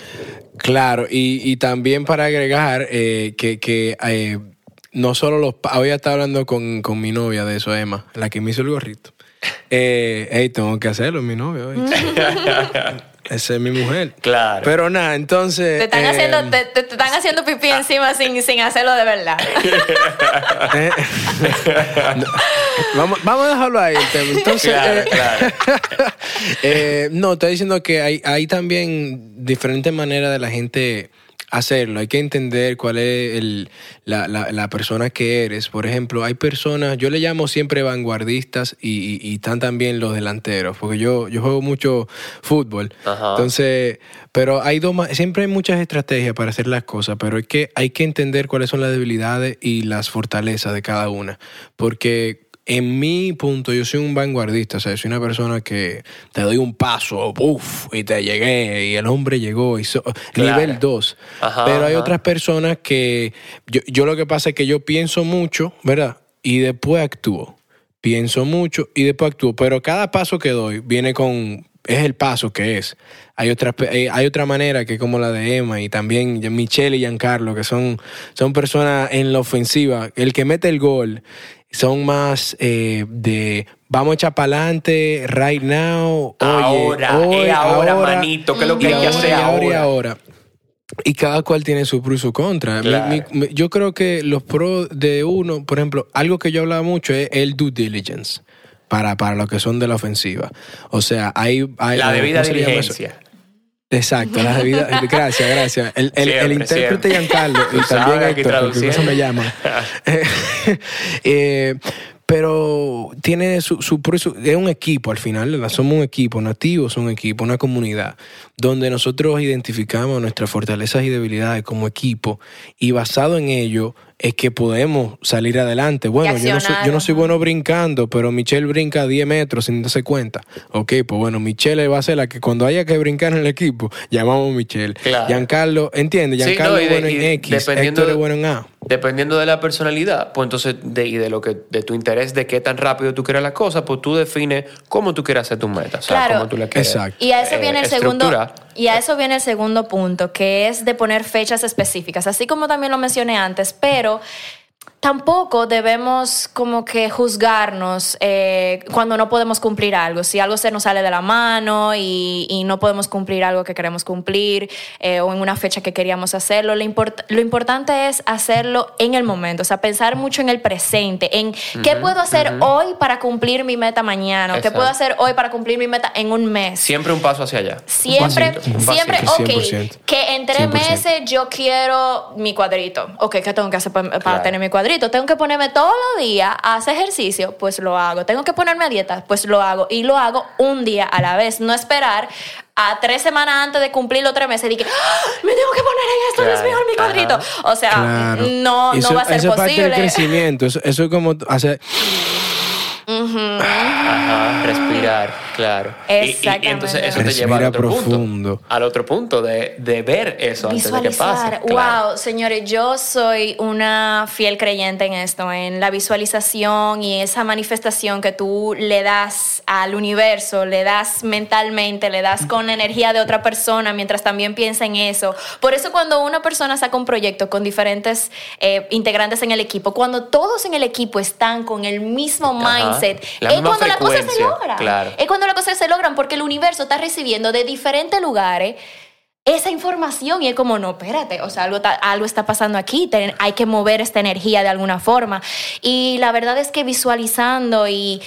Claro, y, y también para agregar eh, que, que eh, no solo los... Hoy estaba hablando con, con mi novia de eso, Emma, la que me hizo el gorrito. Eh, hey, tengo que hacerlo, mi novia. *laughs* hoy. Esa es mi mujer. Claro. Pero nada, entonces... Te están, eh, haciendo, te, te- te están haciendo pipí encima sin, sin hacerlo de verdad. eh, *laughs* no, vamos, vamos a dejarlo ahí. el tema. Entonces, Claro, eh, claro. *laughs* eh, no, estoy diciendo que hay, hay también diferentes maneras de la gente hacerlo. Hay que entender cuál es el- la, la- la persona que eres. Por ejemplo, hay personas, yo le llamo siempre vanguardistas y, y- y están también los delanteros, porque yo, yo juego mucho fútbol. Ajá. Entonces, pero hay dos, siempre hay muchas estrategias para hacer las cosas, pero hay que, hay que entender cuáles son las debilidades y las fortalezas de cada una. Porque en mi punto, yo soy un vanguardista, o sea, soy una persona que te doy un paso, ¡puf! y te llegué, y el hombre llegó, y so- Claro. nivel 2. Ajá, Pero hay ajá. otras personas que, yo, yo lo que pasa es que yo pienso mucho, ¿verdad? Y después actúo. Pienso mucho y después actúo, pero cada paso que doy viene con, es el paso que es. Hay otra, eh, hay otra manera que es como la de Emma y también Michelle y Giancarlo, que son, son personas en la ofensiva. El que mete el gol son más eh, de vamos a echar para adelante, right now, oye, Ahora, hoy, es ahora, manito, que es lo que hay que hacer y ahora. y ahora. ahora. Y cada cual tiene su pro y su contra. Mi- Claro. mi- mi- yo creo que los pros de uno, por ejemplo, algo que yo hablaba mucho es el due diligence para, para lo que son de la ofensiva. O sea, hay... hay La debida diligencia. Exacto, la debida... *laughs* Gracias, gracias. El, el, el intérprete siempre. Giancarlo y también Héctor, porque eso me llama. *laughs* Eh, pero tiene su, su, es un equipo al final, ¿verdad? somos un equipo, nativos son un equipo, una comunidad, donde nosotros identificamos nuestras fortalezas y debilidades como equipo y basado en ello es que podemos salir adelante. Bueno, yo no, soy, yo no soy bueno brincando, pero Michelle brinca 10 metros sin darse cuenta. Ok, pues bueno, Michelle va a ser la que cuando haya que brincar en el equipo, llamamos a Michelle. Claro. Giancarlo, ¿entiendes? Sí, Giancarlo no, es bueno en X, dependiendo Héctor de- es bueno en A. Dependiendo de la personalidad, pues entonces, de, y de lo que, de tu interés, de qué tan rápido tú quieres la cosa, pues tú defines cómo tú quieres hacer tu meta. O sea, Claro. cómo tú la quieres. Exacto. Y a eso eh, viene el segundo estructurar. y a eso viene el segundo punto, que es de poner fechas específicas, así como también lo mencioné antes, pero pero tampoco debemos como que juzgarnos eh, cuando no podemos cumplir algo. Si algo se nos sale de la mano y, y no podemos cumplir algo que queremos cumplir eh, o en una fecha que queríamos hacerlo, lo, import- lo importante es hacerlo en el momento, o sea, pensar mucho en el presente, en qué puedo hacer hoy para cumplir mi meta mañana, o qué Exacto. puedo hacer hoy para cumplir mi meta en un mes. Siempre un paso hacia allá. Siempre, un siempre, ok, 100%. que en tres 100%. meses yo quiero mi cuadrito. Ok, ¿qué tengo que hacer pa- para, Claro. tener mi cuadrito? Tengo que ponerme todos los días a hacer ejercicio, pues lo hago. Tengo que ponerme a dieta, pues lo hago. Y lo hago un día a la vez, no esperar a tres semanas antes de cumplir los tres meses y que "Ah, me tengo que poner en esto, Dios Claro. mío, en mi cuadrito. Ajá. O sea, Claro. no, Eso- no va a ser eso es parte del posible. crecimiento. Eso, eso es como hacer. Ajá, respirar, claro. Y- Y, y Exactamente. entonces eso te lleva al Respira otro profundo. punto. Al otro punto de, de ver eso antes de que Visualizar. pase. claro. Wow, señores, yo soy una fiel creyente en esto, en la visualización y esa manifestación que tú le das al universo, le das mentalmente, le das con la energía de otra persona mientras también piensa en eso. Por eso cuando una persona saca un proyecto con diferentes eh, integrantes en el equipo, cuando todos en el equipo están con el mismo Ajá. mindset, La es cuando las cosas se logran. claro. Es cuando las cosas se logran porque el universo está recibiendo de diferentes lugares esa información y es como, no, espérate, o sea, algo, ta- algo está pasando aquí, ten- hay que mover esta energía de alguna forma. Y la verdad es que visualizando y,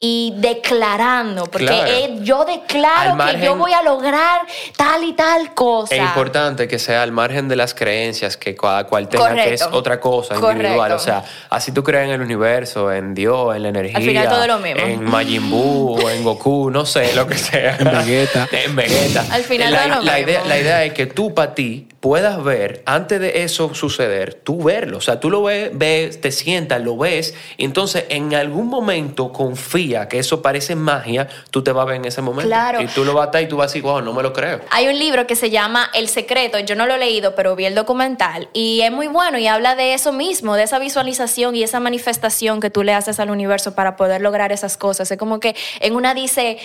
y declarando, porque Claro. eh, yo declaro Al que yo voy a lograr tal y tal cosa. Es importante que sea al margen de las creencias que cada cual tenga, que es otra cosa individual. Correcto. O sea, así tú crees en el universo, en Dios, en la energía. final todo es lo mismo. En Majin Buu, en Goku, no sé, lo que sea. En Vegeta. *laughs* en Vegeta. Al final la, todo es lo la mismo. idea, la idea es que tú para ti puedas ver, antes de eso suceder, tú verlo. O sea, tú lo ves, ves te sientas, lo ves, y entonces en algún momento confía que eso parece magia, tú te vas a ver en ese momento. Claro. Y tú lo vas a estar y tú vas a decir, wow, no me lo creo. Hay un libro que se llama El Secreto, yo no lo he leído, pero vi el documental y es muy bueno y habla de eso mismo, de esa visualización y esa manifestación que tú le haces al universo para poder lograr esas cosas. Es como que en una dice...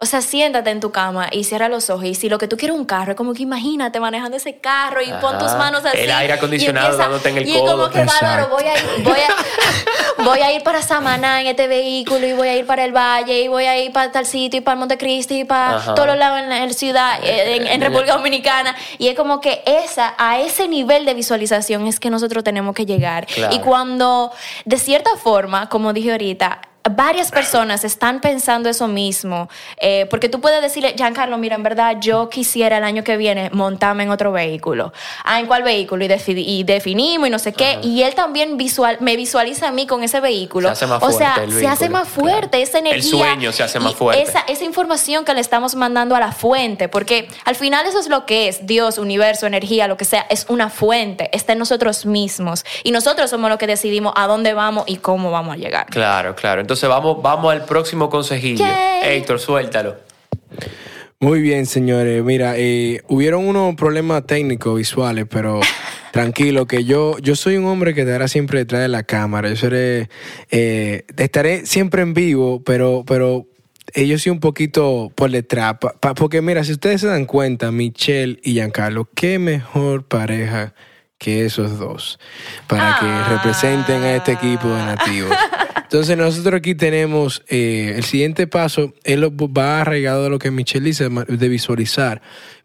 O sea, siéntate en tu cama y cierra los ojos. Y si lo que tú quieres es un carro, es como que imagínate manejando ese carro y pon tus manos así. El aire acondicionado y empieza- dándote en el Y es como codo. que valoro, Exacto. voy a ir, voy a, *laughs* voy a ir para Samaná en este vehículo y voy a ir para el Valle y voy a ir para tal sitio y para Montecristi y para Ajá. todos los lados en la ciudad, eh, en, en República Dominicana. Y es como que esa, a ese nivel de visualización es que nosotros tenemos que llegar. Claro. Y cuando, de cierta forma, como dije ahorita, varias personas están pensando eso mismo, eh, porque tú puedes decirle, Giancarlo, mira, en verdad yo quisiera el año que viene montarme en otro vehículo. Ah, ¿en cuál vehículo? Y, defi- y definimos y no sé qué. Y él también visual, me visualiza a mí con ese vehículo. Se hace más o sea, fuerte el se hace más fuerte claro. esa El energía. sueño se hace más fuerte. Esa, esa información que le estamos mandando a la fuente, porque al final eso es lo que es, Dios, universo, energía, lo que sea, es una fuente, está en nosotros mismos y nosotros somos los que decidimos a dónde vamos y cómo vamos a llegar. Claro, claro. Entonces vamos, vamos al próximo consejillo. Yay. Héctor, suéltalo. Muy bien, señores. Mira, eh, hubieron unos problemas técnicos visuales, pero *laughs* tranquilo, que yo, yo soy un hombre que estará siempre detrás de la cámara. Yo seré, eh, estaré siempre en vivo, pero, pero eh, yo soy un poquito por detrás. pa- pa- porque mira, si ustedes se dan cuenta, Michelle y Giancarlo, qué mejor pareja que esos dos para Ah. que representen a este equipo de nativos. *laughs* Entonces nosotros aquí tenemos eh, el siguiente paso, él va arraigado de lo que Michelle dice, de visualizar,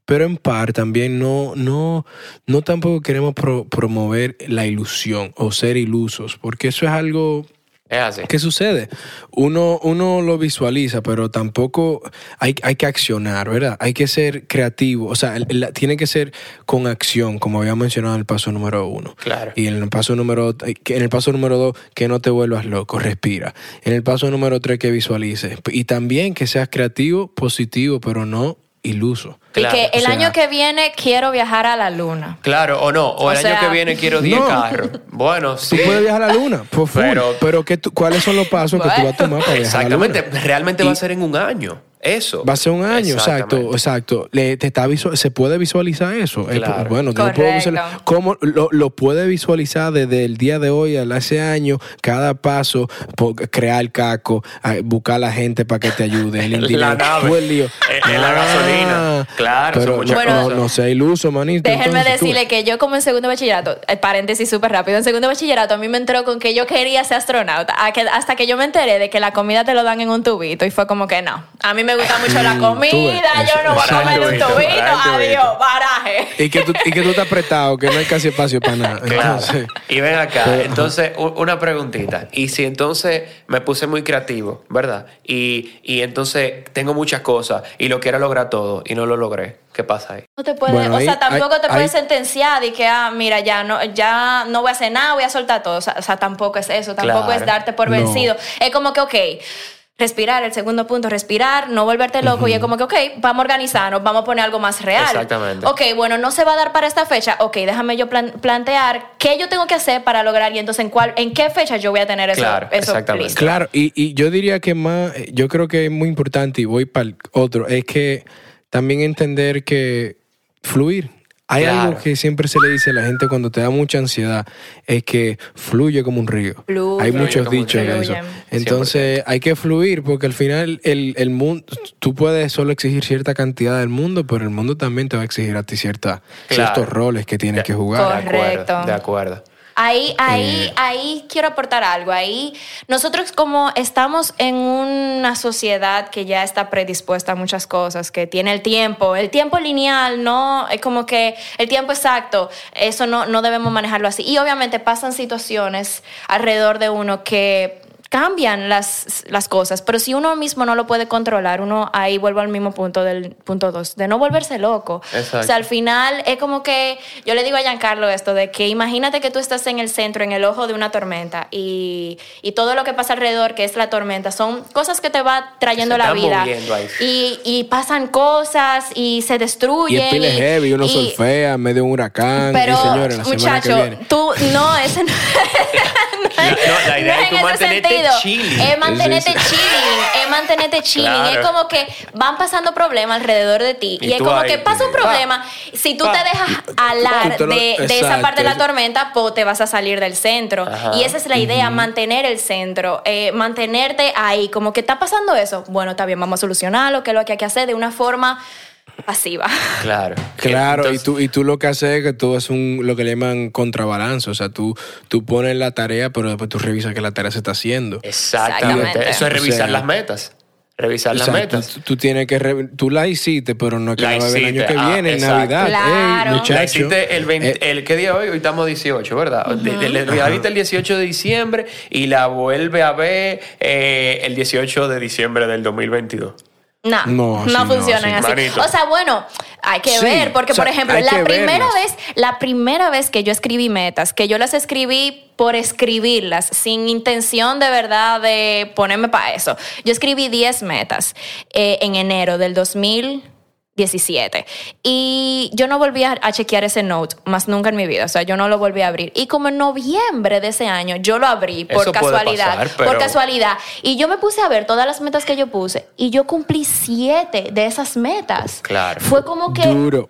pero en par también no, no, no tampoco queremos pro- promover la ilusión o ser ilusos, porque eso es algo Es así. ¿Qué sucede? Uno, uno lo visualiza, pero tampoco hay, hay que accionar, ¿verdad? Hay que ser creativo. O sea, el- el- tiene que ser con acción, como había mencionado en el paso número uno. Claro. Y en el paso número, en el paso número dos, que no te vuelvas loco, respira. En el paso número tres, que visualices. Y también que seas creativo, positivo, pero no iluso. Claro, y que el o sea- año que viene quiero viajar a la luna. Claro, o no. O, O el sea- año que viene quiero 10 No. carros. Bueno, sí. Tú puedes viajar a la luna, por Pero- pero, que tú- ¿cuáles son los pasos que tú vas a tomar para viajar a la luna? Exactamente. Realmente va a ser en un año. Eso. Va a ser un año, exacto, exacto. Le- te está visu- se puede visualizar eso. Eh, Claro. bueno, yo lo puedo visualizar. ¿Cómo lo, lo puede visualizar desde el día de hoy al ese año? Cada paso, po- crear caco, a- buscar a la gente para que te ayude. El *laughs* La nave. el lío. Eh, eh, la gasolina. Claro, pero son muchas no, no, no sea iluso, manito. Déjenme entonces, tú- decirle que yo como en segundo bachillerato, eh, paréntesis súper rápido, en segundo bachillerato a mí me entró con que yo quería ser astronauta, a que- hasta que yo me enteré de que la comida te lo dan en un tubito y fue como que no, a mí me gusta mucho la Mm, comida, yo no voy a comer un Tubito, adiós, baraje. Y que, tú, y que tú estás apretado, que no hay casi espacio para nada. *laughs* Claro. Entonces, Y ven acá, Pero- entonces, una preguntita. Y si entonces me puse muy creativo, ¿verdad? Y, y entonces tengo muchas cosas y lo quiero lograr todo y no lo logré, ¿qué pasa ahí? No te puedes, Bueno, o sea, tampoco ahí- te puedes ahí- sentenciar y que, ah, mira, ya no, ya no voy a hacer nada, voy a soltar todo. O sea, o sea, tampoco es eso, tampoco Claro. es darte por No. vencido. Es como que, ok, respirar, el segundo punto, respirar, no volverte loco y es como que, ok, vamos a organizarnos, vamos a poner algo más real. Exactamente. Ok, bueno, no se va a dar para esta fecha, ok, déjame yo plan- plantear qué yo tengo que hacer para lograr y entonces en, cuál, en qué fecha yo voy a tener eso, Claro, eso exactamente. listo. Claro, y, y yo diría que más, yo creo que es muy importante, y voy para el otro, es que también entender que fluir. Hay Claro. algo que siempre se le dice a la gente cuando te da mucha ansiedad, es que fluye como un río. Fluye. Hay muchos dichos de eso. Entonces hay que fluir porque al final el, el mundo, tú puedes solo exigir cierta cantidad del mundo, pero el mundo también te va a exigir a ti cierta, Claro. ciertos roles que tienes De- que jugar. De acuerdo, de acuerdo. Ahí, ahí, Eh. ahí quiero aportar algo. Ahí nosotros como estamos en una sociedad que ya está predispuesta a muchas cosas, que tiene el tiempo, el tiempo lineal, no es como que el tiempo exacto, eso no, no debemos manejarlo así. Y obviamente pasan situaciones alrededor de uno que cambian las, las cosas, pero si uno mismo no lo puede controlar, uno ahí vuelve al mismo punto del punto dos, de no volverse loco. Exacto. O sea, al final es como que yo le digo a Giancarlo esto de que imagínate que tú estás en el centro, en el ojo de una tormenta y, y todo lo que pasa alrededor, que es la tormenta, son cosas que te va trayendo Se la vida. ahí. Y, y pasan cosas y se Y destruyen. heavy, uno y- solfea en medio de un huracán. Pero, y señores, la semana que muchacho, viene. tú no, ese no, *laughs* *laughs* *laughs* La- no, la idea es en ese mantenerte sentido. chilling. Es mantenerte chilling. mantenerte chilling. Claro. Es como que van pasando problemas alrededor de ti. Y Y, es como ahí, que pasa un pa, problema. Si tú pa. te dejas alar lo- de, de esa parte de la tormenta, pues te vas a salir del centro. Ajá. Y esa es la idea, mantener el centro, eh, mantenerte ahí. Como que está pasando eso. Bueno, está bien, vamos a solucionarlo, que es lo que hay que hacer de una forma pasiva. *laughs* Claro. Claro, Entonces- y, tú, y tú lo que haces es que tú haces un, lo que le llaman contrabalance. O sea, tú, tú pones la tarea, pero después tú revisas que la tarea se está haciendo. Exactamente. Exactamente. Eso es revisar O sea, las metas. Revisar las metas. Tú, tú tienes que re- tú la hiciste, pero no es que La la va a ver el año que ah, viene, en exacto. Navidad. Claro. Ey, La muchacho. hiciste el, 20 Eh, el ¿qué día hoy? Hoy estamos 18, ¿verdad? De- le- La viste el 18 de diciembre y la vuelve a ver eh, el 18 de diciembre del 2022. No, No, no, así no, funcionan así. Manito. O sea, bueno, hay que Sí, ver, porque o sea, por ejemplo, la primera verlas. vez, la primera vez que yo escribí metas, que yo las escribí por escribirlas, sin intención de verdad de ponerme para eso. Yo escribí 10 metas eh, en enero del 2017 y yo no volví a, a chequear ese note más nunca en mi vida, o sea, yo no lo volví a abrir. Y como en noviembre de ese año, yo lo abrí por Eso puede casualidad, pasar, por casualidad. Y yo me puse a ver todas las metas que yo puse y yo cumplí siete de esas metas. Claro. Fue como que Duro.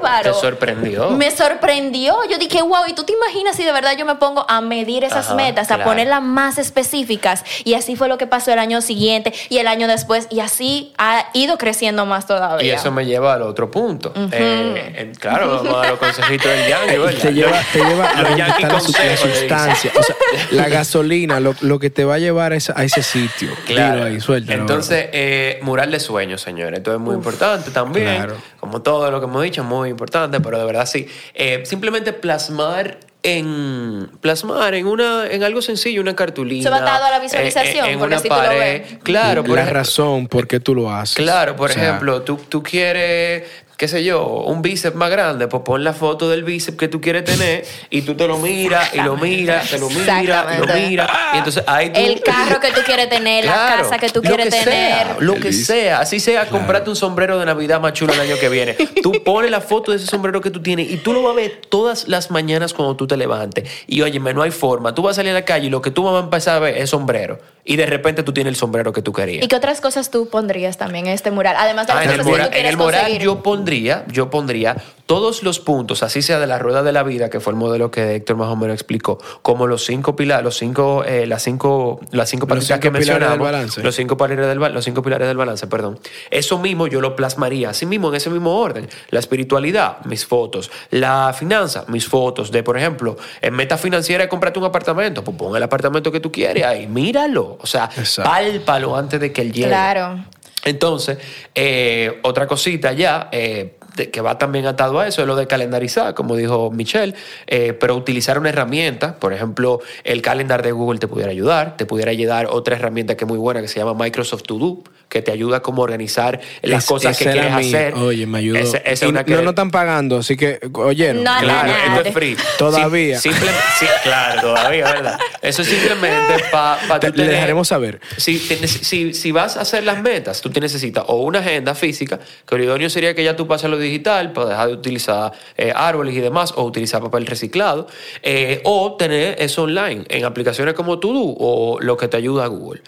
Bárbaro. Te sorprendió. Me sorprendió. Yo dije, wow, ¿y tú te imaginas si de verdad yo me pongo a medir esas Ajá, metas, claro. a ponerlas más específicas? Y así fue lo que pasó el año siguiente y el año después. Y así ha ido creciendo más todavía. Y eso me lleva al otro punto. Eh, en- claro, vamos a dar los consejitos del Yankee, te lleva, te lleva a la, sustancia. O sea, *laughs* la gasolina, lo, lo que te va a llevar a ese, a ese sitio. Claro. Ahí, suéltalo. Entonces, eh, mural de sueños, señores. Esto es muy importante también. Claro. Como todo lo que hemos dicho, muy importante, pero de verdad sí. Eh, simplemente plasmar en plasmar en una en algo sencillo una cartulina Eso va atado a la visualización, eh, en porque una así tú lo pared ves. claro por la ej- razón por qué tú lo haces. Claro, por O sea, ejemplo, tú, tú quieres, qué sé yo, un bíceps más grande, pues pon la foto del bíceps que tú quieres tener y tú te lo miras y lo miras, te lo miras y lo miras. Y entonces ahí tú... El carro que tú quieres tener, la casa que tú lo quieres que tener. Sea, lo que sea, así sea, comprarte un sombrero de Navidad más chulo el año que viene. Tú pones la foto de ese sombrero que tú tienes y tú lo vas a ver todas las mañanas cuando tú te levantes. Y óyeme, no hay forma. Tú vas a salir a la calle y lo que tú vas a empezar a ver es sombrero. Y de repente tú tienes el sombrero que tú querías. ¿Y qué otras cosas tú pondrías también en este mural? Además de las Ah, en el, cosas que tú en el mural conseguir. yo pondría, yo pondría todos los puntos, así sea de la rueda de la vida, que fue el modelo que Héctor más o menos explicó, como los cinco pilares, los cinco, eh, las cinco, las cinco que mencionamos, balance. los cinco pilares del los cinco pilares del balance, perdón. Eso mismo yo lo plasmaría, así mismo en ese mismo orden. La espiritualidad, mis fotos, la finanza, mis fotos. De por ejemplo, en meta financiera, comprarte un apartamento, pues pon el apartamento que tú quieres ahí, míralo, o sea, Exacto. pálpalo antes de que él llegue. Claro. Entonces, eh, otra cosita ya, eh, que va también atado a eso, es lo de calendarizar, como dijo Michelle, eh, pero utilizar una herramienta, por ejemplo, el calendar de Google te pudiera ayudar, te pudiera ayudar otra herramienta que es muy buena que se llama Microsoft To Do, que te ayuda como a organizar las Es- cosas que quieres hacer. Oye, me ayudó. Esa- esa es Y una que- no, no están pagando, así que, oyeron. No, Claro, nada. esto es free. Todavía. Sí, simple- sí, claro, todavía, ¿verdad? Eso es simplemente para Te- le dejaremos saber. Si, te- si, si vas a hacer las metas, tú te necesitas o una agenda física, que lo idóneo sería que ya tú pases a lo digital para dejar de utilizar eh, árboles y demás, o utilizar papel reciclado, eh, o tener eso online en aplicaciones como Todo o lo que te ayuda a Google.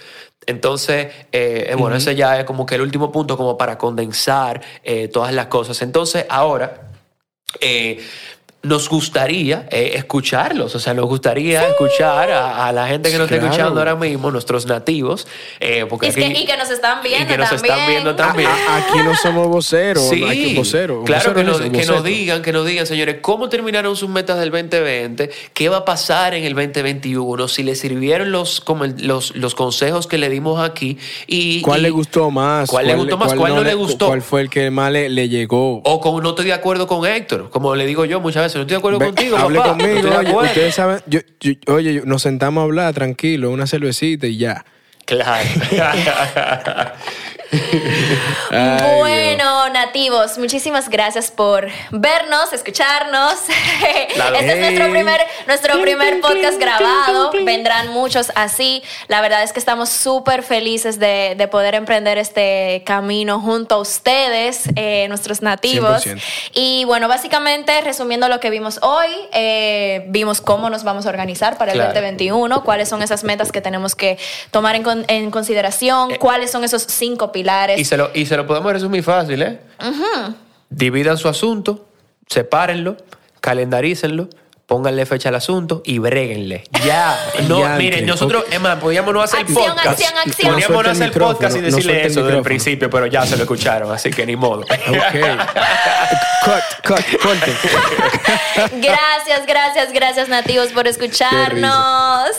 Entonces, eh, eh, bueno, ese ya es como que el último punto como para condensar eh, todas las cosas. Entonces, ahora... eh, nos gustaría eh, escucharlos, o sea, nos gustaría escuchar a, a la gente que nos está escuchando ahora mismo, nuestros nativos, eh, porque Y, es que, aquí- y que nos están viendo y que nos también. están viendo también. A- aquí no somos voceros, Sí, hay que voceros. claro que, nos, no, que nos digan, que nos digan, señores, cómo terminaron sus metas del 2020, qué va a pasar en el 2021, si les sirvieron los, como el- los, los consejos que le dimos aquí y ¿Cuál y- le gustó más? ¿Cuál le gustó más? ¿Cuál no le gustó? ¿Cuál fue el que más le, le llegó? O como no estoy de acuerdo con Héctor, como le digo yo muchas veces, no estoy de acuerdo Ve, contigo, hable papá, conmigo, oye, ustedes saben, yo- yo- oye, nos sentamos a hablar tranquilo, una cervecita y ya. Claro. *laughs* Ay, bueno, nativos, muchísimas gracias por vernos, escucharnos. *laughs* Este es nuestro primer, nuestro primer podcast grabado. Vendrán muchos así. La verdad es que estamos súper felices de, de poder emprender este camino junto a ustedes, eh, nuestros nativos. 100%. Y bueno, básicamente, resumiendo lo que vimos hoy, eh, vimos cómo nos vamos a organizar para el Claro. 2021, cuáles son esas metas que tenemos que tomar en, con- en consideración, Eh, cuáles son esos cinco pilares. Y se lo, y se lo podemos resumir fácil, ¿eh? Dividan su asunto, sepárenlo, calendarícenlo, pónganle fecha al asunto y bréguenle. Ya. *laughs* No, miren, nosotros, es más, podíamos no hacer Acción, podcast. acción, acción. Podríamos No hacer el podcast y decirle eso desde el principio, pero ya se lo escucharon, así que ni modo. *laughs* Ok. cut, cut, corte. *laughs* Gracias, gracias, gracias nativos por escucharnos.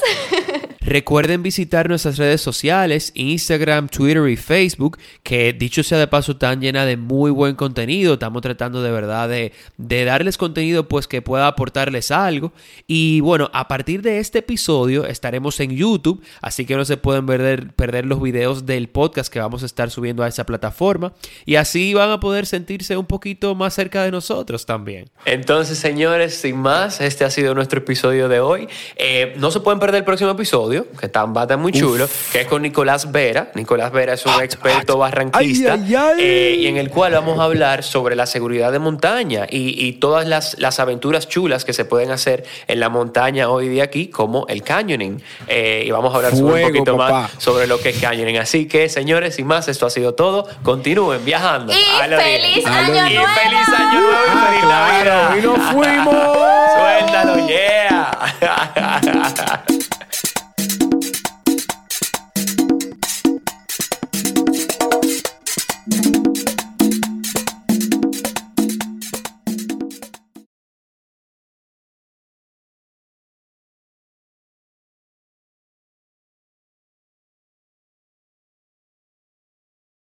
Recuerden visitar nuestras redes sociales, Instagram, Twitter y Facebook, que dicho sea de paso están llenas de muy buen contenido. Estamos tratando de verdad de, de darles contenido pues que pueda aportarles algo. Y bueno, a partir de este episodio estaremos en YouTube, así que no se pueden perder, perder los videos del podcast que vamos a estar subiendo a esa plataforma. Y así van a poder sentirse un poquito más cerca de nosotros también. Entonces, señores, sin más, este ha sido nuestro episodio de hoy. Eh, no se pueden perder el próximo episodio, que está, va a estar muy chulo, que es con Nicolás Vera. Nicolás Vera es un experto barranquista Ay, ay, ay. eh, y en el cual vamos a hablar sobre la seguridad de montaña y, y todas las, las aventuras chulas que se pueden hacer en la montaña hoy día aquí, como el canyoning. Eh, y vamos a hablar sobre un Fuego, poquito papá. más sobre lo que es canyoning. Así que, señores, sin más, esto ha sido todo. Continúen viajando. Y A feliz año bien. Y nuevo. feliz año nuevo y Ah, feliz claro, Navidad. y nos fuimos. *laughs* Suéltalo, yeah. *laughs*